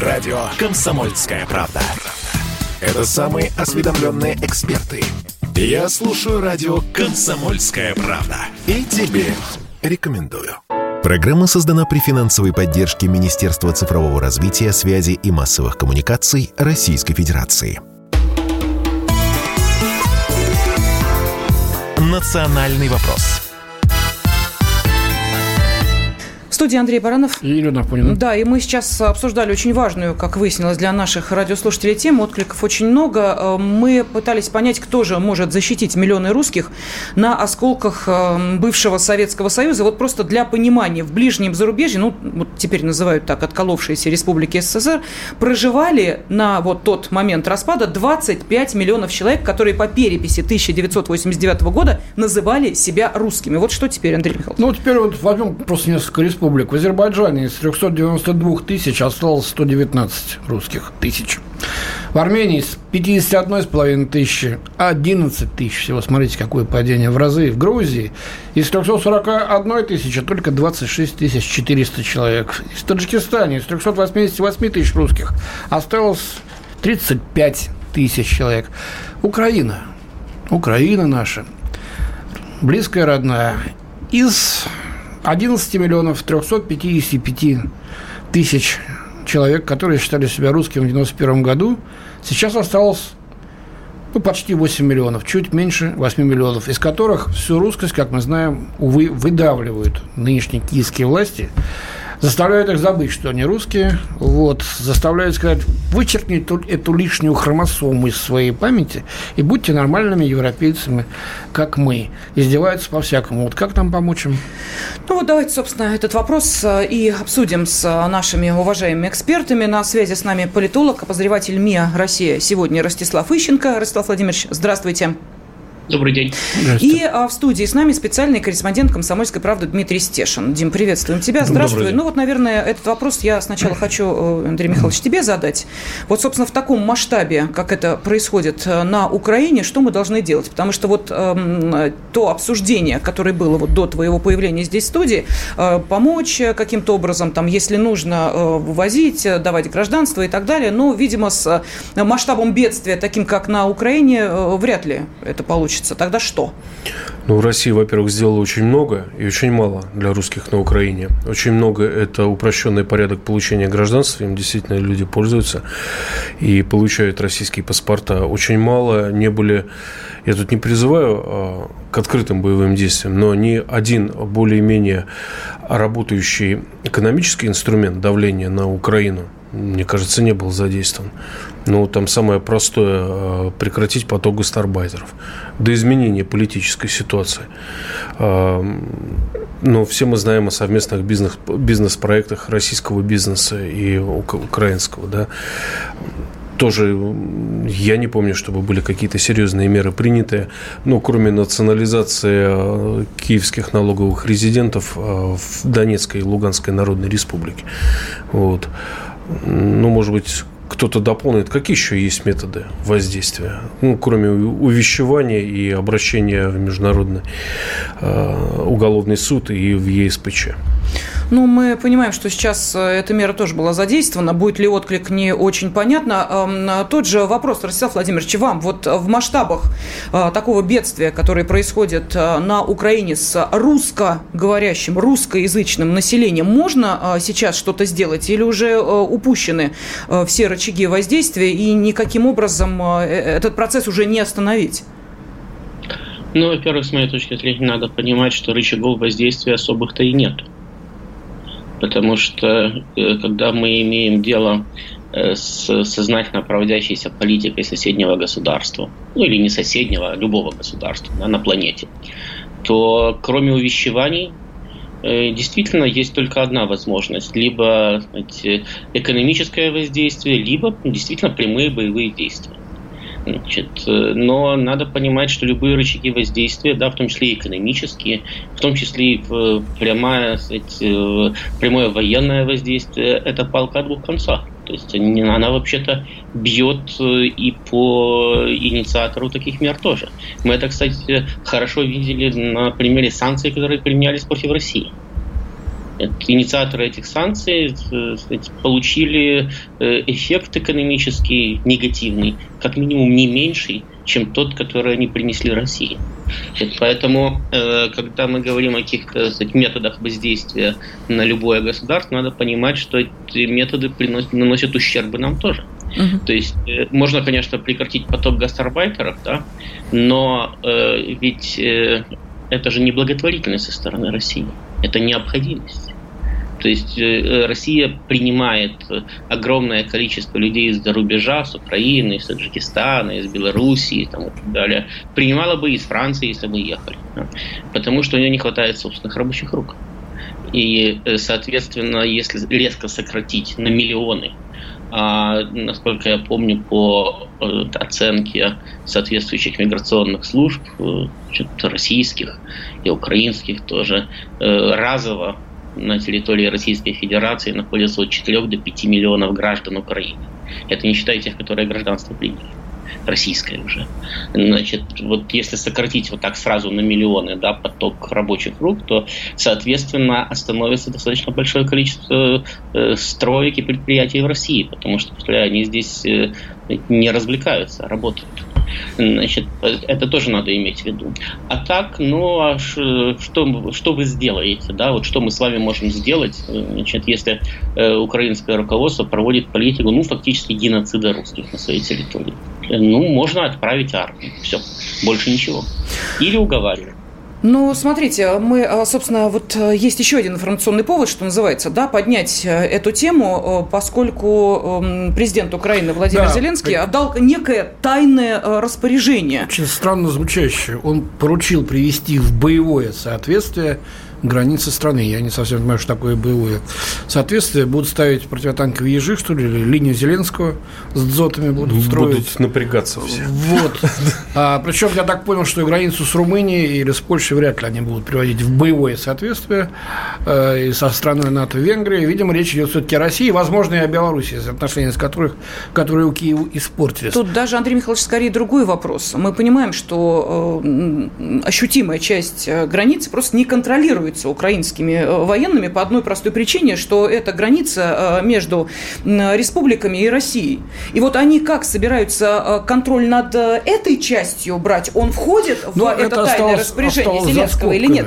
Радио «Комсомольская правда». Это самые осведомленные эксперты. Я слушаю радио «Комсомольская правда». И тебе рекомендую. Программа создана при финансовой поддержке Министерства цифрового развития, связи и массовых коммуникаций Российской Федерации. «Национальный вопрос» студии Андрей Баранов. И Елена Афонина. Да, и мы сейчас обсуждали очень важную, как выяснилось, для наших радиослушателей тему. Откликов очень много. Э, мы пытались понять, кто же может защитить миллионы русских на осколках э, бывшего Советского Союза. Вот просто для понимания, в ближнем зарубежье, ну, вот теперь называют так, отколовшиеся республики СССР, проживали на вот тот момент распада 25 миллионов человек, которые по переписи 1989 года называли себя русскими. Вот что теперь, Андрей Михайлович? Ну, теперь вот возьмем просто несколько республик республик. В Азербайджане из 392 тысяч осталось 119 русских тысяч. В Армении с 51,5 тысячи 11 тысяч всего. Смотрите, какое падение в разы. В Грузии из 341 тысячи только 26 тысяч 400 человек. В Таджикистане из 388 тысяч русских осталось 35 тысяч человек. Украина. Украина наша. Близкая родная. Из 11 миллионов 355 тысяч человек, которые считали себя русскими в 91 году, сейчас осталось ну, почти 8 миллионов, чуть меньше 8 миллионов, из которых всю русскость, как мы знаем, увы, выдавливают нынешние киевские власти – заставляют их забыть, что они русские, вот, заставляют сказать, вычеркните эту, эту лишнюю хромосому из своей памяти и будьте нормальными европейцами, как мы. Издеваются по-всякому. Вот как нам помочь им? Ну вот давайте, собственно, этот вопрос э, и обсудим с э, нашими уважаемыми экспертами. На связи с нами политолог, обозреватель МИА «Россия» сегодня Ростислав Ищенко. Ростислав Владимирович, здравствуйте. Добрый день. И а, в студии с нами специальный корреспондент «Комсомольской правды» Дмитрий Стешин. Дим, приветствуем тебя. Здравствуй. Ну вот, наверное, этот вопрос я сначала хочу, э, Андрей Михайлович, тебе задать. Вот, собственно, в таком масштабе, как это происходит э, на Украине, что мы должны делать? Потому что вот э, то обсуждение, которое было вот до твоего появления здесь в студии, э, помочь каким-то образом, там, если нужно, э, вывозить, давать гражданство и так далее, но, видимо, с масштабом бедствия, таким как на Украине, э, вряд ли это получится получится, тогда что? Ну, Россия, во-первых, сделала очень много и очень мало для русских на Украине. Очень много – это упрощенный порядок получения гражданства, им действительно люди пользуются и получают российские паспорта. Очень мало не были, я тут не призываю а, к открытым боевым действиям, но ни один более-менее работающий экономический инструмент давления на Украину – мне кажется, не был задействован. Ну, там самое простое э, – прекратить поток гастарбайтеров до изменения политической ситуации. Э, но все мы знаем о совместных бизнес, бизнес-проектах российского бизнеса и украинского. Да? тоже я не помню, чтобы были какие-то серьезные меры приняты, ну, кроме национализации э, киевских налоговых резидентов в Донецкой и Луганской Народной Республике. Вот ну, может быть, кто-то дополнит, какие еще есть методы воздействия, ну, кроме увещевания и обращения в Международный э, уголовный суд и в ЕСПЧ. Ну, мы понимаем, что сейчас э, эта мера тоже была задействована. Будет ли отклик, не очень понятно. Тот же вопрос, Ростислав Владимирович, вам. Вот в масштабах э, такого бедствия, которое происходит э, на Украине с русскоговорящим, русскоязычным населением, можно сейчас что-то сделать? Или уже упущены все рычаги воздействия и никаким образом этот процесс уже не остановить? Ну, во-первых, с моей точки зрения, надо понимать, что рычагов воздействия особых-то и нет потому что э, когда мы имеем дело э, с сознательно проводящейся политикой соседнего государства, ну или не соседнего, а любого государства да, на планете, то кроме увещеваний э, действительно есть только одна возможность. Либо знаете, экономическое воздействие, либо действительно прямые боевые действия. Значит, но надо понимать, что любые рычаги воздействия, да, в том числе и экономические, в том числе и прямое, сказать, э, прямое военное воздействие, это палка двух концах. То есть она вообще-то бьет э, и по инициатору таких мер тоже. Мы это, кстати, хорошо видели на примере санкций, которые применялись против России. Инициаторы этих санкций получили эффект экономический негативный, как минимум не меньший, чем тот, который они принесли России. Поэтому, когда мы говорим о каких-то методах воздействия на любое государство, надо понимать, что эти методы приносят, наносят ущербы нам тоже. Угу. То есть э, можно, конечно, прекратить поток гастарбайтеров, да, но э, ведь э, это же не благотворительность со стороны России, это необходимость. То есть э, Россия принимает огромное количество людей из-за рубежа, с Украины, из Таджикистана, из Белоруссии и так далее. Принимала бы из Франции, если бы ехали. Потому что у нее не хватает собственных рабочих рук. И, э, соответственно, если резко сократить на миллионы а, насколько я помню, по э, оценке соответствующих миграционных служб, э, российских и украинских тоже, э, разово на территории Российской Федерации находится от 4 до 5 миллионов граждан Украины. Это не считая тех, которые гражданство приняли российская уже. Значит, вот если сократить вот так сразу на миллионы да, поток рабочих рук, то, соответственно, остановится достаточно большое количество э, строек и предприятий в России, потому что, они здесь э, не развлекаются, а работают. Значит, это тоже надо иметь в виду. А так, ну, а что, что вы сделаете, да, вот что мы с вами можем сделать, значит, если э, украинское руководство проводит политику, ну, фактически геноцида русских на своей территории. Ну, можно отправить армию, все, больше ничего. Или уговаривать. Ну, смотрите, мы, а, собственно, вот э, есть еще один информационный повод, что называется, да, поднять э, эту тему, э, поскольку эм, президент Украины Владимир да, Зеленский отдал некое тайное распоряжение. Очень странно звучащее. Он поручил привести в боевое соответствие границы страны. Я не совсем понимаю, что такое боевое соответствие. Будут ставить противотанковые ежи, что ли, или линию Зеленского с дзотами будут строить. Будут напрягаться все. Вот. А, причем я так понял, что и границу с Румынией или с Польшей вряд ли они будут приводить в боевое соответствие э, и со страной НАТО Венгрии. Видимо, речь идет все-таки о России, возможно, и о Беларуси, отношения с которых, которые у Киева испортились. Тут даже, Андрей Михайлович, скорее другой вопрос. Мы понимаем, что э, ощутимая часть э, границы просто не контролирует контролируется украинскими э, военными по одной простой причине, что это граница э, между республиками и Россией. И вот они как собираются э, контроль над этой частью брать? Он входит в ну, это, это тайное распоряжение Зеленского или нет?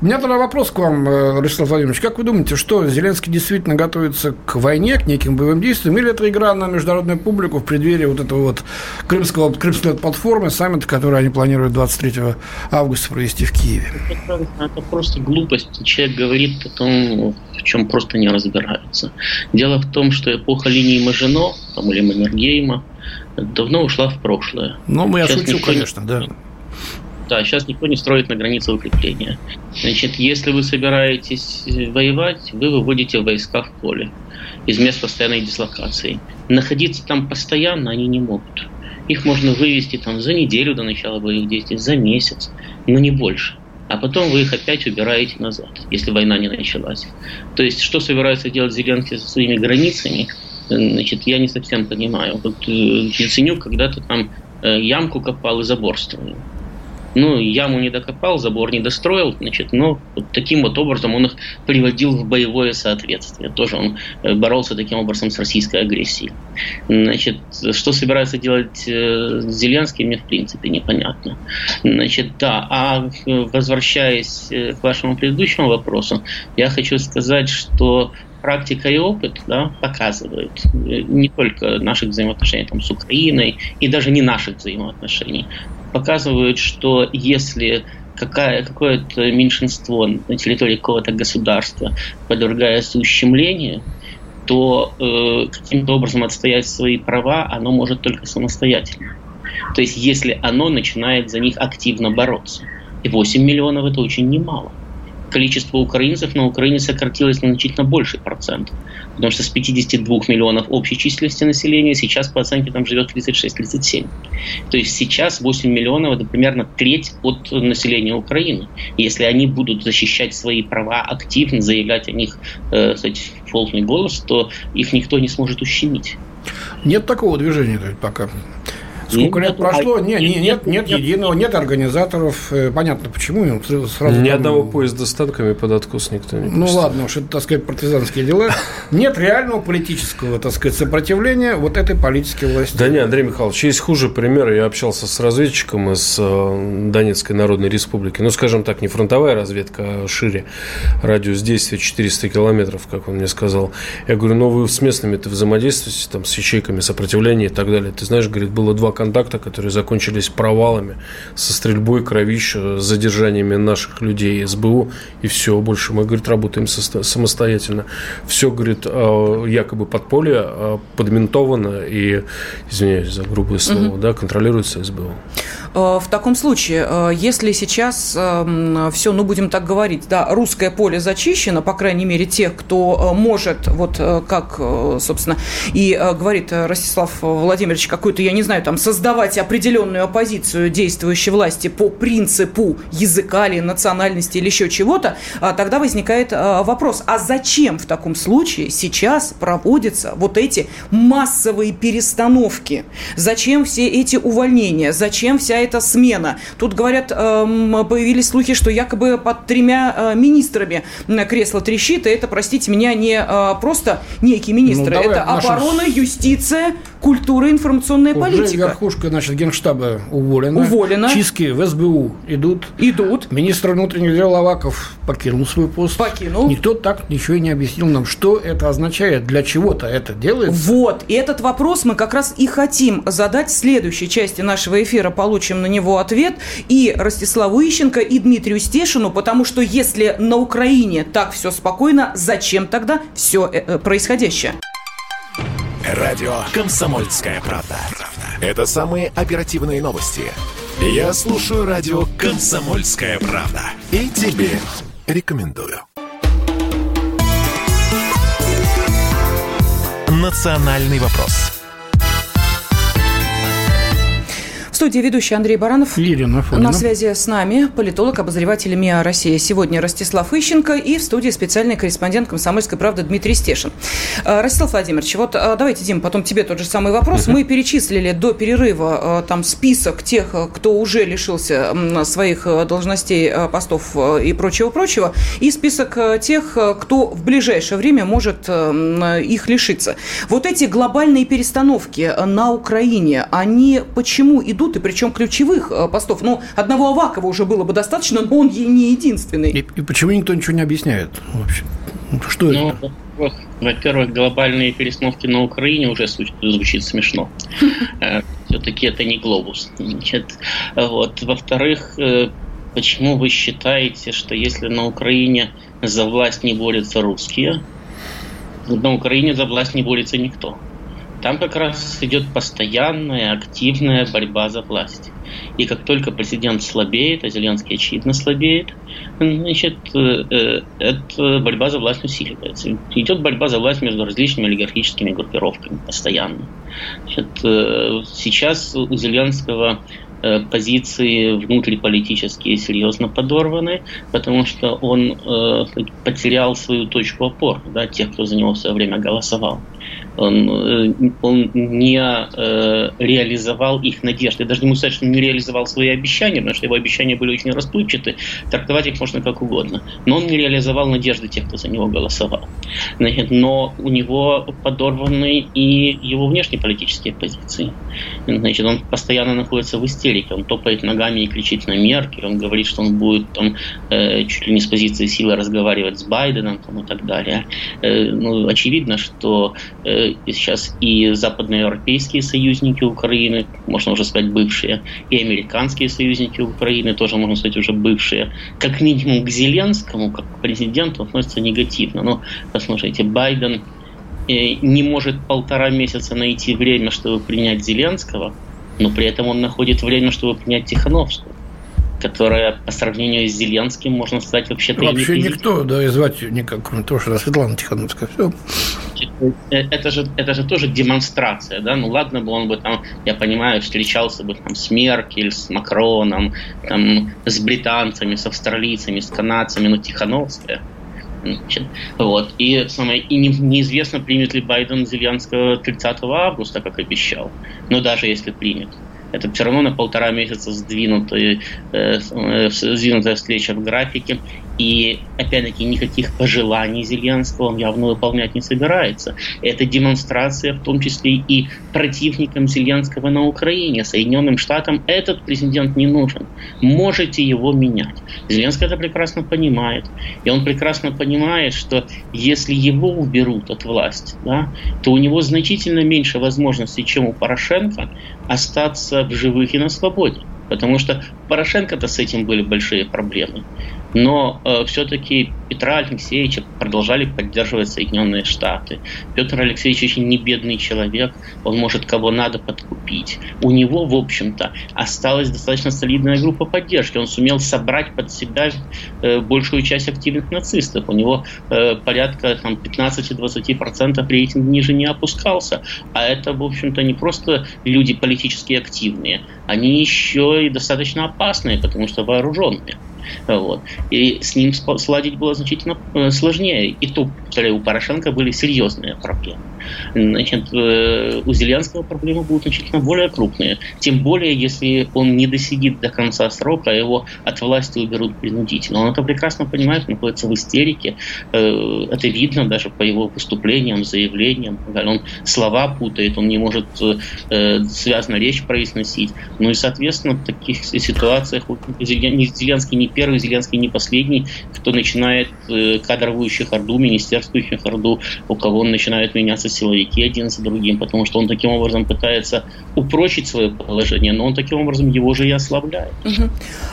У меня тогда вопрос к вам, э, Ростислав Владимирович. Как вы думаете, что Зеленский действительно готовится к войне, к неким боевым действиям, или это игра на международную публику в преддверии вот этого вот крымского, крымской платформы, саммита, который они планируют 23 августа провести в Киеве? Это просто глупость. Человек говорит о том, в чем просто не разбираются. Дело в том, что эпоха линии Мажино, там, или Маннергейма, давно ушла в прошлое. Ну, мы я шучу, конечно, да. Да, сейчас никто не строит на границе укрепления. Значит, если вы собираетесь э, воевать, вы выводите войска в поле из мест постоянной дислокации. Находиться там постоянно они не могут. Их можно вывести там за неделю до начала боевых действий, за месяц, но не больше. А потом вы их опять убираете назад, если война не началась. То есть, что собирается делать Зеленский со своими границами, значит, я не совсем понимаю. Вот э, Яценюк когда-то там э, ямку копал и забор строил. Ну, яму не докопал, забор не достроил, значит, но вот таким вот образом он их приводил в боевое соответствие. Тоже он э, боролся таким образом с российской агрессией. Значит, что собирается делать э, Зеленский, мне в принципе непонятно. Значит, да, а э, возвращаясь к вашему предыдущему вопросу, я хочу сказать, что практика и опыт да, показывают не только наших взаимоотношений там, с Украиной и даже не наших взаимоотношений, показывают, что если какая, какое-то меньшинство на территории какого-то государства подвергается ущемлению, то э, каким-то образом отстоять свои права оно может только самостоятельно. То есть если оно начинает за них активно бороться. И 8 миллионов это очень немало количество украинцев на Украине сократилось на значительно больший процент. Потому что с 52 миллионов общей численности населения сейчас по оценке там живет 36-37. То есть сейчас 8 миллионов это примерно треть от населения Украины. если они будут защищать свои права активно, заявлять о них, э, кстати, в полный голос, то их никто не сможет ущемить. Нет такого движения пока. Сколько лет прошло? Нет, нет, нет, нет единого, нет организаторов. Э, понятно, почему. Сразу Ни там... одного поезда с танками под откос никто не Ну ладно уж, это, так сказать, партизанские дела. Нет реального политического, так сказать, сопротивления вот этой политической власти. Да не, Андрей Михайлович, есть хуже пример. Я общался с разведчиком из э, Донецкой Народной Республики. Ну, скажем так, не фронтовая разведка, а шире. Радиус действия 400 километров, как он мне сказал. Я говорю, ну вы с местными-то взаимодействуете, там, с ячейками сопротивления и так далее. Ты знаешь, говорит, было два контакта, которые закончились провалами со стрельбой, кровища, задержаниями наших людей, СБУ, и все. Больше мы, говорит, работаем самостоятельно. Все, говорит, а, якобы подполье а, подментовано и, извиняюсь за грубое слово, угу. да, контролируется СБУ. Э, в таком случае, э, если сейчас эм, все, ну, будем так говорить, да, русское поле зачищено, по крайней мере, тех, кто э, может, вот как, собственно, и говорит Ростислав Владимирович, какую-то, я не знаю, там, создавать определенную оппозицию действующей власти по принципу языка или национальности или еще чего-то, тогда возникает вопрос, а зачем в таком случае сейчас проводятся вот эти массовые перестановки? Зачем все эти увольнения? Зачем вся эта смена. Тут, говорят, эм, появились слухи, что якобы под тремя э, министрами кресло трещит, и это, простите меня, не э, просто некие министры, ну, это нашим... оборона, юстиция, культура, информационная Уже политика. верхушка, значит, генштаба уволена. Уволена. Чистки в СБУ идут. Идут. Министр внутренних дел Аваков покинул свой пост. Покинул. Никто так ничего и не объяснил нам, что это означает, для чего-то это делается. Вот, и этот вопрос мы как раз и хотим задать в следующей части нашего эфира. Получим получим на него ответ и Ростиславу Ищенко, и Дмитрию Стешину, потому что если на Украине так все спокойно, зачем тогда все э, э, происходящее? Радио «Комсомольская правда». Это самые оперативные новости. Я слушаю радио «Комсомольская правда». И тебе рекомендую. «Национальный вопрос» студии ведущий Андрей Баранов. Ирина Фомина. На связи с нами политолог, обозреватель МИА Россия. Сегодня Ростислав Ищенко и в студии специальный корреспондент «Комсомольской правды» Дмитрий Стешин. Э, Ростислав Владимирович, вот э, давайте, Дим, потом тебе тот же самый вопрос. Мы перечислили до перерыва э, там список тех, кто уже лишился своих должностей, постов и прочего-прочего, и список тех, кто в ближайшее время может их лишиться. Вот эти глобальные перестановки на Украине, они почему идут и причем ключевых э, постов. Ну, одного Авакова уже было бы достаточно, но он не единственный. И, и почему никто ничего не объясняет вообще? Что ну, это? Во-первых, глобальные перестановки на Украине уже звучит смешно. Э, Все-таки это не глобус. Значит, вот. Во-вторых, э, почему вы считаете, что если на Украине за власть не борются русские, на Украине за власть не борется никто? Там как раз идет постоянная, активная борьба за власть. И как только президент слабеет, а Зеленский очевидно слабеет, значит, э, э, эта борьба за власть усиливается. Идет борьба за власть между различными олигархическими группировками постоянно. Значит, э, сейчас у Зеленского позиции внутриполитические серьезно подорваны, потому что он э, потерял свою точку опоры, да, тех, кто за него в свое время голосовал он, э, он не э, реализовал их надежды. Даже не могу сказать, что он не реализовал свои обещания, потому что его обещания были очень расплывчаты, трактовать их можно как угодно. Но он не реализовал надежды тех, кто за него голосовал. Значит, но у него подорваны и его внешнеполитические позиции. Значит, он постоянно находится в истерике, он топает ногами и кричит на Меркель, он говорит, что он будет там, э, чуть ли не с позиции силы разговаривать с Байденом там, и так далее. Э, ну, очевидно, что э, сейчас и западноевропейские союзники Украины, можно уже сказать бывшие, и американские союзники Украины, тоже можно сказать уже бывшие, как минимум к Зеленскому, как к президенту, относятся негативно. Но послушайте, Байден э, не может полтора месяца найти время, чтобы принять Зеленского, но при этом он находит время, чтобы принять Тихановскую которая по сравнению с Зеленским, можно сказать, вообще-то Вообще никто, да, и звать никак, кроме того, что Светлана Тихановская. Все. Э, это же, это же тоже демонстрация, да, ну ладно бы он бы там, я понимаю, встречался бы там с Меркель, с Макроном, там, с британцами, с австралийцами, с канадцами, но Тихановская, Значит, вот. И, самое, и не, неизвестно, примет ли Байден Зеленского 30 августа, как обещал. Но даже если примет. Это все равно на полтора месяца сдвинутая, э, сдвинутая встреча в графике. И, опять-таки, никаких пожеланий Зеленского он явно выполнять не собирается. Это демонстрация, в том числе и противникам Зеленского на Украине. Соединенным Штатам этот президент не нужен. Можете его менять. Зеленский это прекрасно понимает. И он прекрасно понимает, что если его уберут от власти, да, то у него значительно меньше возможностей, чем у Порошенко, остаться в живых и на свободе. Потому что Порошенко-то с этим были большие проблемы. Но э, все-таки Петра Алексеевича продолжали поддерживать Соединенные Штаты. Петр Алексеевич очень не бедный человек, он может кого надо подкупить. У него, в общем-то, осталась достаточно солидная группа поддержки. Он сумел собрать под себя э, большую часть активных нацистов. У него э, порядка там, 15-20% рейтинг ниже не опускался. А это, в общем-то, не просто люди политически активные, они еще и достаточно опасные, потому что вооруженные. Вот. И с ним сладить было значительно э, сложнее. И то, повторяю, у Порошенко были серьезные проблемы. Значит, э, у Зеленского проблемы будут значительно более крупные. Тем более, если он не досидит до конца срока, а его от власти уберут принудительно. Он это прекрасно понимает, находится в истерике. Э, это видно даже по его выступлениям, заявлениям. Он слова путает, он не может связно речь произносить. Ну и, соответственно, в таких ситуациях Зеленский не первый, Зеленский не последний, кто начинает э, кадровую чехарду, министерскую чехарду, у кого он начинает меняться силовики один за другим, потому что он таким образом пытается упрочить свое положение, но он таким образом его же и ослабляет. Угу.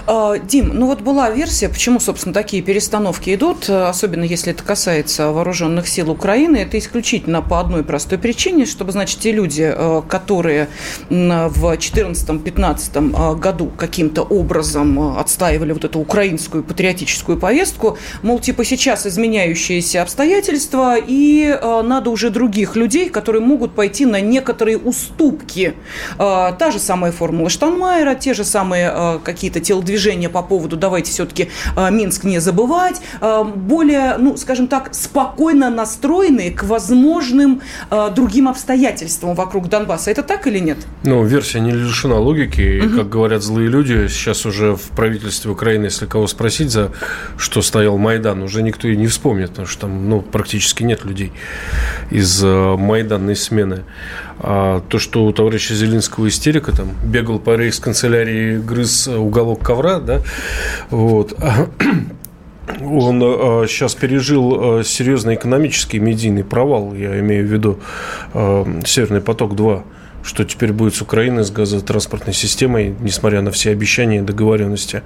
А, Дим, ну вот была версия, почему, собственно, такие перестановки идут, особенно если это касается вооруженных сил Украины, это исключительно по одной простой причине, чтобы, значит, те люди, э, которые в 2014-2015 э, году каким-то образом отстаивали вот эту украинскую патриотическую повестку, мол, типа сейчас изменяющиеся обстоятельства, и надо уже других людей, которые могут пойти на некоторые уступки. Э, та же самая формула Штанмайера, те же самые э, какие-то телодвижения по поводу давайте все-таки э, Минск не забывать, э, более, ну, скажем так, спокойно настроенные к возможным э, другим обстоятельствам вокруг Донбасса. Это так или нет? Ну, версия не лишена логики. Угу. Как говорят злые люди, сейчас уже в правительстве Украины, если кого спросить, за что стоял Майдан, уже никто и не вспомнит, потому что там ну, практически нет людей из майданной смены. А то, что у товарища Зеленского истерика, там, бегал по рейс-канцелярии, грыз уголок ковра, да, вот, он сейчас пережил э, серьезный экономический медийный провал, я имею в виду э, «Северный поток-2», что теперь будет с Украиной, с газотранспортной системой, несмотря на все обещания и договоренности.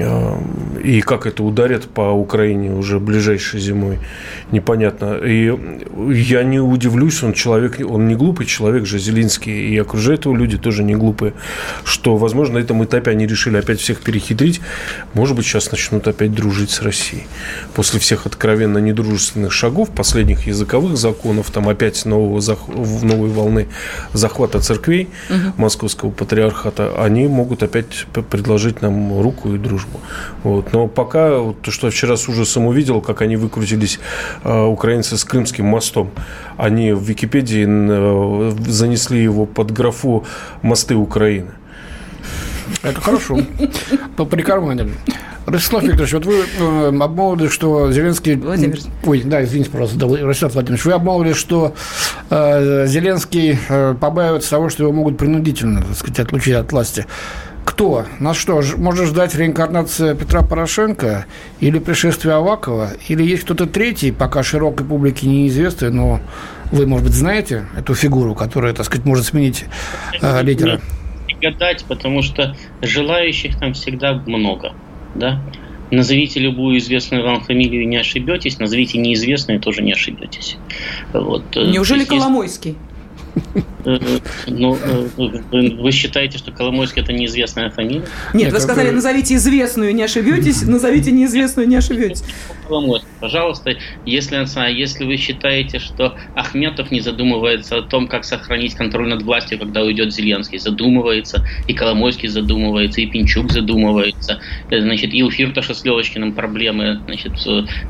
А, и как это ударит по Украине уже ближайшей зимой, непонятно. И я не удивлюсь, он человек, он не глупый человек же, Зелинский, и окружают его люди тоже не глупые, что, возможно, на этом этапе они решили опять всех перехитрить. Может быть, сейчас начнут опять дружить с Россией. После всех откровенно недружественных шагов, последних языковых законов, там опять нового, новой волны захвата захвата церквей угу. Московского патриархата, они могут опять предложить нам руку и дружбу. Вот. Но пока, вот, то, что я вчера с ужасом увидел, как они выкрутились, э, украинцы с Крымским мостом, они в Википедии э, занесли его под графу «Мосты Украины». Это хорошо. Прикарманили. Ростислав Викторович, вот вы э, обмолвили, что Зеленский... Владимир. Ой, да, извините, пожалуйста, да, Ростислав Владимирович, вы обмолвили, что э, Зеленский э, побаивается того, что его могут принудительно, так сказать, отлучить от власти. Кто? Нас что, может ждать реинкарнация Петра Порошенко или пришествие Авакова? Или есть кто-то третий, пока широкой публике неизвестный, но вы, может быть, знаете эту фигуру, которая, так сказать, может сменить э, лидера? гадать, потому что желающих там всегда много да? Назовите любую известную вам фамилию, не ошибетесь. Назовите неизвестную, тоже не ошибетесь. Вот. Э, Неужели Коломойский? Э, ну, э, вы считаете, что Коломойский это неизвестная фамилия? Нет, вы сказали, назовите известную, не ошибетесь, назовите неизвестную, не ошибетесь. Коломойский, пожалуйста, если, если вы считаете, что Ахметов не задумывается о том, как сохранить контроль над властью, когда уйдет Зеленский, задумывается, и Коломойский задумывается, и Пинчук задумывается, э, значит, и у Фирташа с Левочкиным проблемы, значит,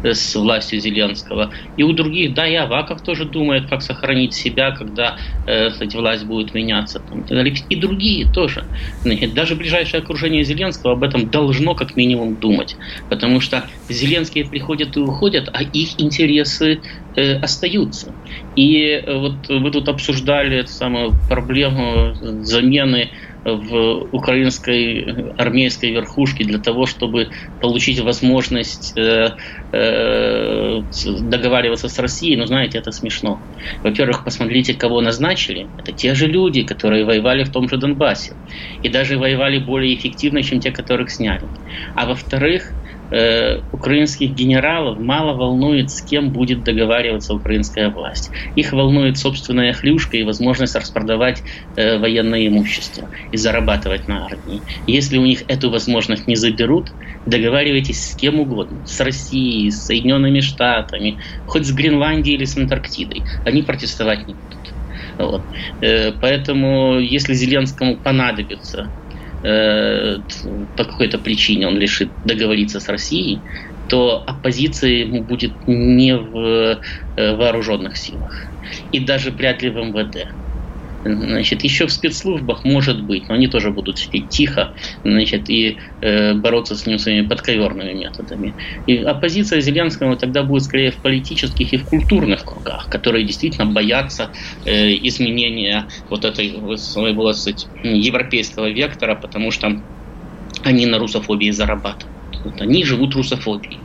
с властью Зеленского, и у других, да, и Аваков тоже думает, как сохранить себя, когда сказать, власть будет меняться, там, и другие тоже. Даже ближайшее окружение Зеленского об этом должно как минимум думать, потому что Зеленские приходят и уходят, а их интересы э, остаются. И э, вот вы тут обсуждали эту самую проблему замены в украинской армейской верхушке для того, чтобы получить возможность э, э, договариваться с Россией, ну, знаете, это смешно. Во-первых, посмотрите, кого назначили. Это те же люди, которые воевали в том же Донбассе. И даже воевали более эффективно, чем те, которых сняли. А во-вторых, э, украинских генералов мало волнует, с кем будет договариваться украинская власть. Их волнует собственная хлюшка и возможность распродавать э, военное имущество и зарабатывать на армии. Если у них эту возможность не заберут, договаривайтесь с кем угодно. С Россией, с Соединенными Штатами, хоть с Гренландией или с Антарктидой. Они протестовать не будут. Вот. Э, поэтому, если Зеленскому понадобится э, по какой-то причине он решит договориться с Россией, то оппозиция ему будет не в э, вооруженных силах и даже вряд ли в МВД. Значит, еще в спецслужбах может быть, но они тоже будут сидеть тихо значит, и э, бороться с ним своими подковерными методами. И оппозиция Зеленского тогда будет скорее в политических и в культурных кругах, которые действительно боятся э, изменения вот этой своего сказать, европейского вектора, потому что они на русофобии зарабатывают. Вот они живут русофобией.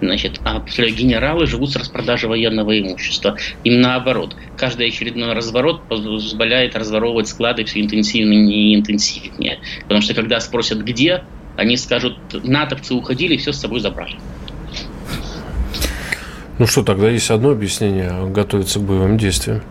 Значит, а генералы живут с распродажи военного имущества. Им наоборот. Каждый очередной разворот позволяет разворовывать склады все интенсивнее и интенсивнее. Потому что когда спросят где, они скажут, натовцы уходили, все с собой забрали. Ну что, тогда есть одно объяснение. Готовиться к боевым действиям.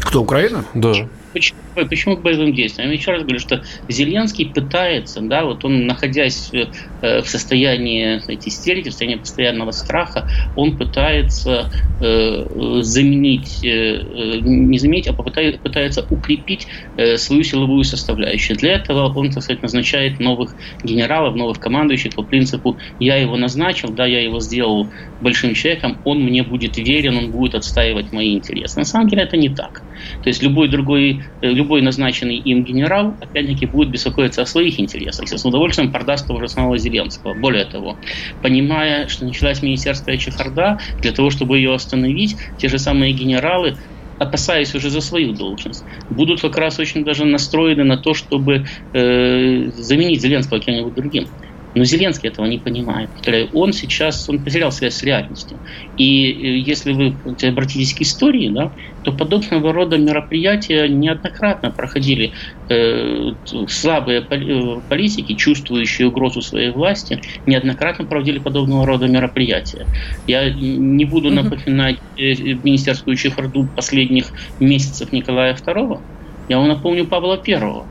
Кто, Украина? Да. Почему, почему к боевым действиям? Я еще раз говорю, что Зеленский пытается, да, вот он, находясь э, в состоянии эти истерики, в состоянии постоянного страха, он пытается э, заменить, э, не заменить, а пытается укрепить э, свою силовую составляющую. Для этого он, так сказать, назначает новых генералов, новых командующих по принципу «я его назначил, да, я его сделал большим человеком, он мне будет верен, он будет отстаивать мои интересы». На самом деле это не так. То есть любой другой Э, любой назначенный им генерал, опять-таки, будет беспокоиться о своих интересах и с удовольствием продаст того же самого Зеленского. Более того, понимая, что началась министерская чехарда, для того, чтобы ее остановить, те же самые генералы опасаясь уже за свою должность, будут как раз очень даже настроены на то, чтобы э, заменить Зеленского кем-нибудь другим. Но Зеленский этого не понимает. Он сейчас он потерял связь с реальностью. И э, если вы обратитесь к истории, да, то подобного рода мероприятия неоднократно проходили э, слабые э, политики, чувствующие угрозу своей власти, неоднократно проводили подобного рода мероприятия. Я не буду напоминать э, министерскую чехарду последних месяцев Николая II, я вам напомню Павла Первого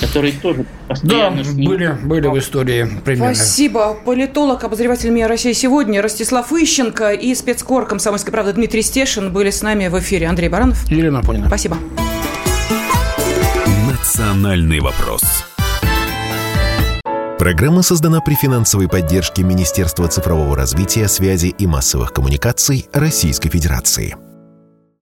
который тоже постоянно... Да, были, были в истории примерно. Спасибо. Политолог, обозреватель МИА России сегодня Ростислав Ищенко и спецкор «Комсомольской правды» Дмитрий Стешин были с нами в эфире. Андрей Баранов. Елена Апонина. Спасибо. Национальный вопрос. Программа создана при финансовой поддержке Министерства цифрового развития, связи и массовых коммуникаций Российской Федерации.